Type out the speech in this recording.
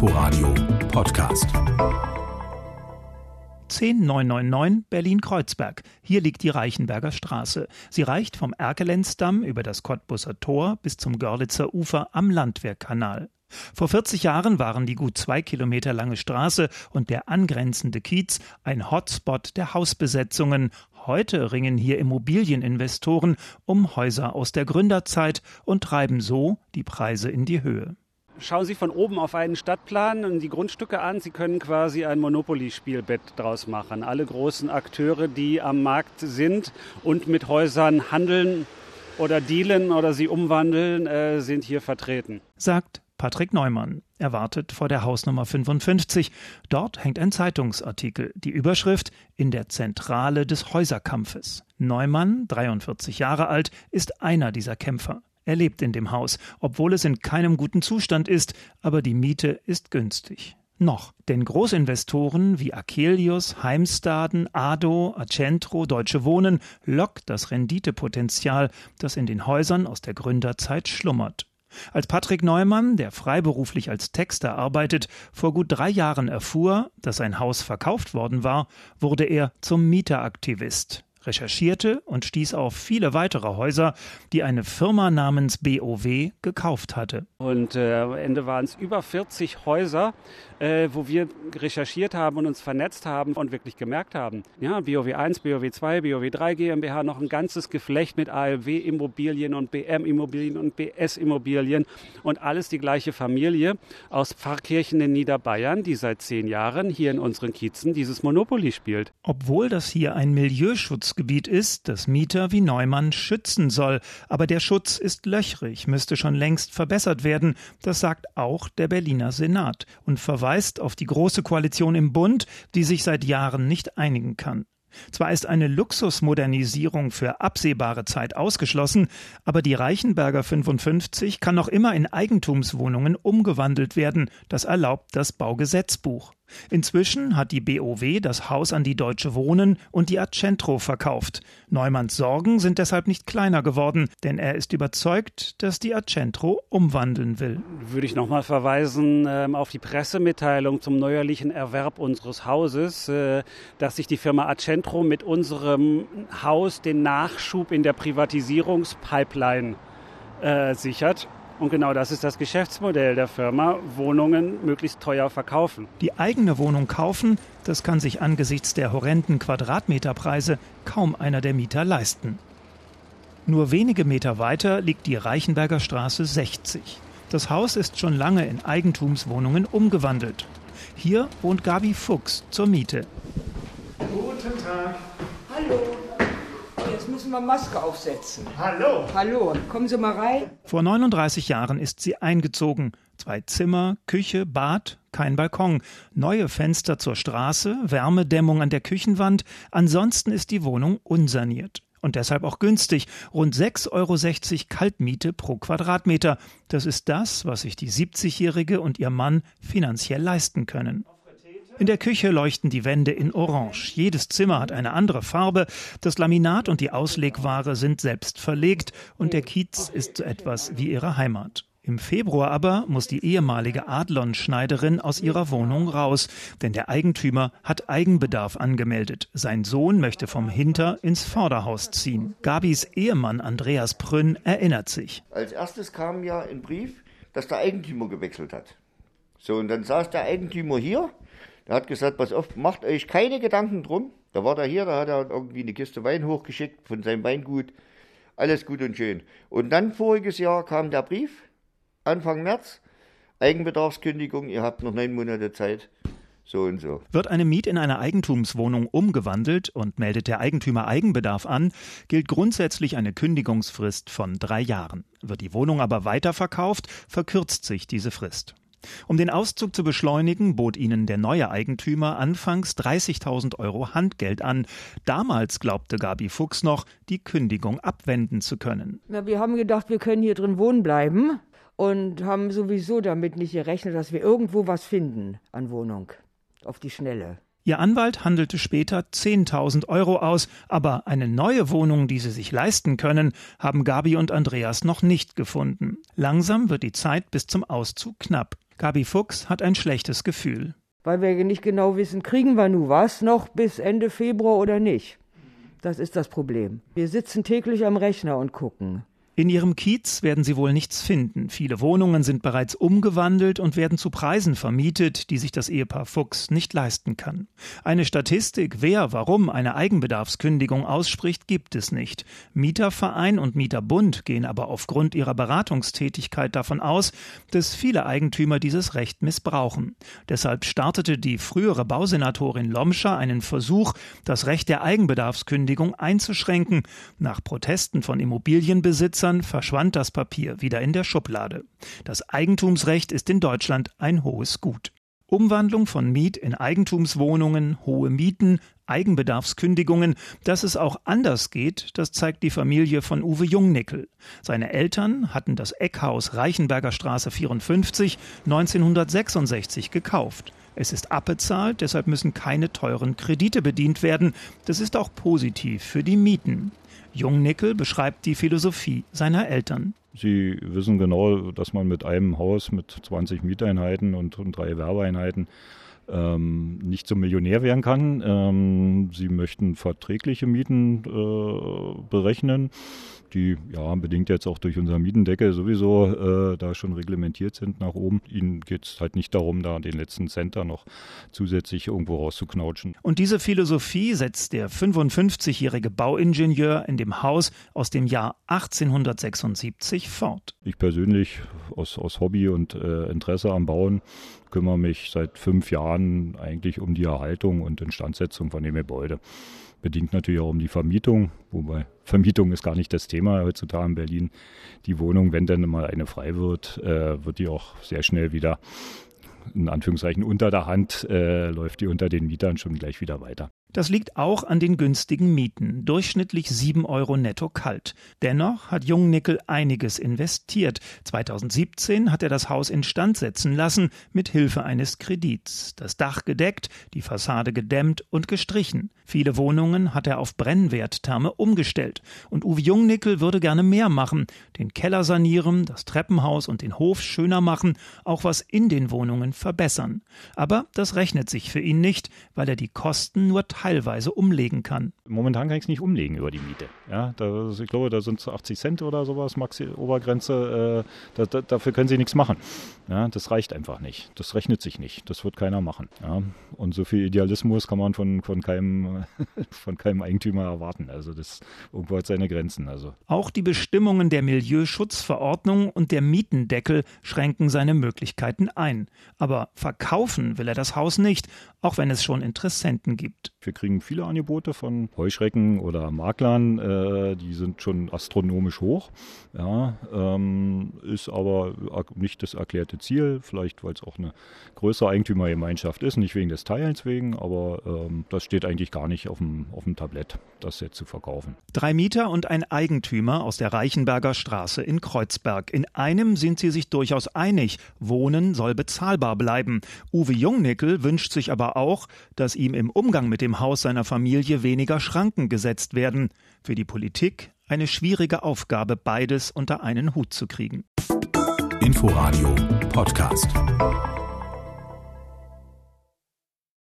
Inforadio Podcast. 10999 Berlin-Kreuzberg. Hier liegt die Reichenberger Straße. Sie reicht vom Erkelenzdamm über das Cottbusser Tor bis zum Görlitzer Ufer am Landwehrkanal. Vor 40 Jahren waren die gut zwei Kilometer lange Straße und der angrenzende Kiez ein Hotspot der Hausbesetzungen. Heute ringen hier Immobilieninvestoren um Häuser aus der Gründerzeit und treiben so die Preise in die Höhe. Schauen Sie von oben auf einen Stadtplan und die Grundstücke an. Sie können quasi ein Monopoly-Spielbett draus machen. Alle großen Akteure, die am Markt sind und mit Häusern handeln oder dealen oder sie umwandeln, äh, sind hier vertreten. Sagt Patrick Neumann. Er wartet vor der Hausnummer 55. Dort hängt ein Zeitungsartikel. Die Überschrift In der Zentrale des Häuserkampfes. Neumann, 43 Jahre alt, ist einer dieser Kämpfer. Er lebt in dem Haus, obwohl es in keinem guten Zustand ist, aber die Miete ist günstig. Noch, denn Großinvestoren wie Akelius, Heimstaden, Ado, Accentro, Deutsche Wohnen lockt das Renditepotenzial, das in den Häusern aus der Gründerzeit schlummert. Als Patrick Neumann, der freiberuflich als Texter arbeitet, vor gut drei Jahren erfuhr, dass sein Haus verkauft worden war, wurde er zum Mieteraktivist recherchierte und stieß auf viele weitere Häuser, die eine Firma namens BOW gekauft hatte. Und äh, am Ende waren es über 40 Häuser, äh, wo wir recherchiert haben und uns vernetzt haben und wirklich gemerkt haben, ja, BOW 1, BOW 2, BOW 3 GmbH, noch ein ganzes Geflecht mit ALW Immobilien und BM Immobilien und BS Immobilien und alles die gleiche Familie aus Pfarrkirchen in Niederbayern, die seit zehn Jahren hier in unseren Kiezen dieses Monopoly spielt. Obwohl das hier ein Milieuschutzgebiet ist, das Mieter wie Neumann schützen soll, aber der Schutz ist löchrig, müsste schon längst verbessert werden, das sagt auch der Berliner Senat und verweist auf die Große Koalition im Bund, die sich seit Jahren nicht einigen kann. Zwar ist eine Luxusmodernisierung für absehbare Zeit ausgeschlossen, aber die Reichenberger 55 kann noch immer in Eigentumswohnungen umgewandelt werden. Das erlaubt das Baugesetzbuch. Inzwischen hat die BOW das Haus an die Deutsche Wohnen und die Accentro verkauft. Neumanns Sorgen sind deshalb nicht kleiner geworden, denn er ist überzeugt, dass die Accentro umwandeln will. Würde ich nochmal verweisen äh, auf die Pressemitteilung zum neuerlichen Erwerb unseres Hauses, äh, dass sich die Firma Accentro mit unserem Haus den Nachschub in der Privatisierungspipeline äh, sichert. Und genau das ist das Geschäftsmodell der Firma, Wohnungen möglichst teuer verkaufen. Die eigene Wohnung kaufen, das kann sich angesichts der horrenden Quadratmeterpreise kaum einer der Mieter leisten. Nur wenige Meter weiter liegt die Reichenberger Straße 60. Das Haus ist schon lange in Eigentumswohnungen umgewandelt. Hier wohnt Gabi Fuchs zur Miete. Guten Tag. Hallo. Jetzt müssen wir Maske aufsetzen. Hallo. Hallo, kommen Sie mal rein. Vor 39 Jahren ist sie eingezogen. Zwei Zimmer, Küche, Bad, kein Balkon, neue Fenster zur Straße, Wärmedämmung an der Küchenwand. Ansonsten ist die Wohnung unsaniert. Und deshalb auch günstig. Rund 6,60 Euro Kaltmiete pro Quadratmeter. Das ist das, was sich die 70-Jährige und ihr Mann finanziell leisten können. In der Küche leuchten die Wände in Orange. Jedes Zimmer hat eine andere Farbe. Das Laminat und die Auslegware sind selbst verlegt und der Kiez ist so etwas wie ihre Heimat. Im Februar aber muss die ehemalige Adlon-Schneiderin aus ihrer Wohnung raus, denn der Eigentümer hat Eigenbedarf angemeldet. Sein Sohn möchte vom Hinter ins Vorderhaus ziehen. Gabis Ehemann Andreas Prünn erinnert sich. Als erstes kam ja ein Brief, dass der Eigentümer gewechselt hat. So, und dann saß der Eigentümer hier er hat gesagt, pass auf, macht euch keine Gedanken drum. Da war er hier, da hat er irgendwie eine Kiste Wein hochgeschickt von seinem Weingut. Alles gut und schön. Und dann voriges Jahr kam der Brief, Anfang März, Eigenbedarfskündigung, ihr habt noch neun Monate Zeit. So und so. Wird eine Miet in einer Eigentumswohnung umgewandelt und meldet der Eigentümer Eigenbedarf an, gilt grundsätzlich eine Kündigungsfrist von drei Jahren. Wird die Wohnung aber weiterverkauft, verkürzt sich diese Frist. Um den Auszug zu beschleunigen, bot ihnen der neue Eigentümer anfangs 30.000 Euro Handgeld an. Damals glaubte Gabi Fuchs noch, die Kündigung abwenden zu können. Na, wir haben gedacht, wir können hier drin wohnen bleiben und haben sowieso damit nicht gerechnet, dass wir irgendwo was finden an Wohnung. Auf die Schnelle. Ihr Anwalt handelte später 10.000 Euro aus, aber eine neue Wohnung, die sie sich leisten können, haben Gabi und Andreas noch nicht gefunden. Langsam wird die Zeit bis zum Auszug knapp. Gabi Fuchs hat ein schlechtes Gefühl. Weil wir nicht genau wissen, kriegen wir nun was noch bis Ende Februar oder nicht. Das ist das Problem. Wir sitzen täglich am Rechner und gucken. In ihrem Kiez werden sie wohl nichts finden. Viele Wohnungen sind bereits umgewandelt und werden zu Preisen vermietet, die sich das Ehepaar Fuchs nicht leisten kann. Eine Statistik, wer warum eine Eigenbedarfskündigung ausspricht, gibt es nicht. Mieterverein und Mieterbund gehen aber aufgrund ihrer Beratungstätigkeit davon aus, dass viele Eigentümer dieses Recht missbrauchen. Deshalb startete die frühere Bausenatorin Lomscher einen Versuch, das Recht der Eigenbedarfskündigung einzuschränken. Nach Protesten von Immobilienbesitzern Besitzern verschwand das Papier wieder in der Schublade. Das Eigentumsrecht ist in Deutschland ein hohes Gut. Umwandlung von Miet in Eigentumswohnungen, hohe Mieten, Eigenbedarfskündigungen, dass es auch anders geht, das zeigt die Familie von Uwe Jungnickel. Seine Eltern hatten das Eckhaus Reichenberger Straße 54 1966 gekauft. Es ist abbezahlt, deshalb müssen keine teuren Kredite bedient werden. Das ist auch positiv für die Mieten. Jungnickel beschreibt die Philosophie seiner Eltern. Sie wissen genau, dass man mit einem Haus mit 20 Mieteinheiten und, drei Werbeeinheiten ähm, nicht zum Millionär werden kann. Ähm, sie möchten verträgliche Mieten äh, berechnen die ja bedingt jetzt auch durch unser Mietendeckel sowieso äh, da schon reglementiert sind nach oben. Ihnen geht es halt nicht darum, da den letzten Center noch zusätzlich irgendwo rauszuknautschen. Und diese Philosophie setzt der 55-jährige Bauingenieur in dem Haus aus dem Jahr 1876 fort. Ich persönlich aus, aus Hobby und äh, Interesse am Bauen kümmere mich seit fünf Jahren eigentlich um die Erhaltung und Instandsetzung von dem Gebäude. Bedingt natürlich auch um die Vermietung, wobei Vermietung ist gar nicht das Thema heutzutage in Berlin. Die Wohnung, wenn dann mal eine frei wird, äh, wird die auch sehr schnell wieder in Anführungszeichen unter der Hand, äh, läuft die unter den Mietern schon gleich wieder weiter. Das liegt auch an den günstigen Mieten, durchschnittlich 7 Euro netto kalt. Dennoch hat Jungnickel einiges investiert. 2017 hat er das Haus instand setzen lassen mit Hilfe eines Kredits. Das Dach gedeckt, die Fassade gedämmt und gestrichen. Viele Wohnungen hat er auf Brennwerttherme umgestellt. Und Uwe Jungnickel würde gerne mehr machen. Den Keller sanieren, das Treppenhaus und den Hof schöner machen, auch was in den Wohnungen verbessern. Aber das rechnet sich für ihn nicht, weil er die Kosten nur teilweise umlegen kann. Momentan kann ich es nicht umlegen über die Miete. Ja, das, ich glaube, da sind es 80 Cent oder sowas, Maxi Obergrenze. Äh, da, da, dafür können Sie nichts machen. Ja, das reicht einfach nicht. Das rechnet sich nicht. Das wird keiner machen. Ja. Und so viel Idealismus kann man von, von, keinem, von keinem Eigentümer erwarten. Also das irgendwo hat seine Grenzen. Also. Auch die Bestimmungen der Milieuschutzverordnung und der Mietendeckel schränken seine Möglichkeiten ein. Aber verkaufen will er das Haus nicht, auch wenn es schon Interessenten gibt. Wir kriegen viele Angebote von Heuschrecken oder Maklern, äh, die sind schon astronomisch hoch. Ja, ähm, ist aber nicht das erklärte Ziel, vielleicht weil es auch eine größere Eigentümergemeinschaft ist, nicht wegen des Teilens wegen, aber ähm, das steht eigentlich gar nicht auf dem, auf dem Tablett, das jetzt zu verkaufen. Drei Mieter und ein Eigentümer aus der Reichenberger Straße in Kreuzberg. In einem sind sie sich durchaus einig, Wohnen soll bezahlbar bleiben. Uwe Jungnickel wünscht sich aber auch, dass ihm im Umgang mit dem Haus seiner Familie weniger Schranken gesetzt werden. Für die Politik eine schwierige Aufgabe, beides unter einen Hut zu kriegen. Inforadio Podcast.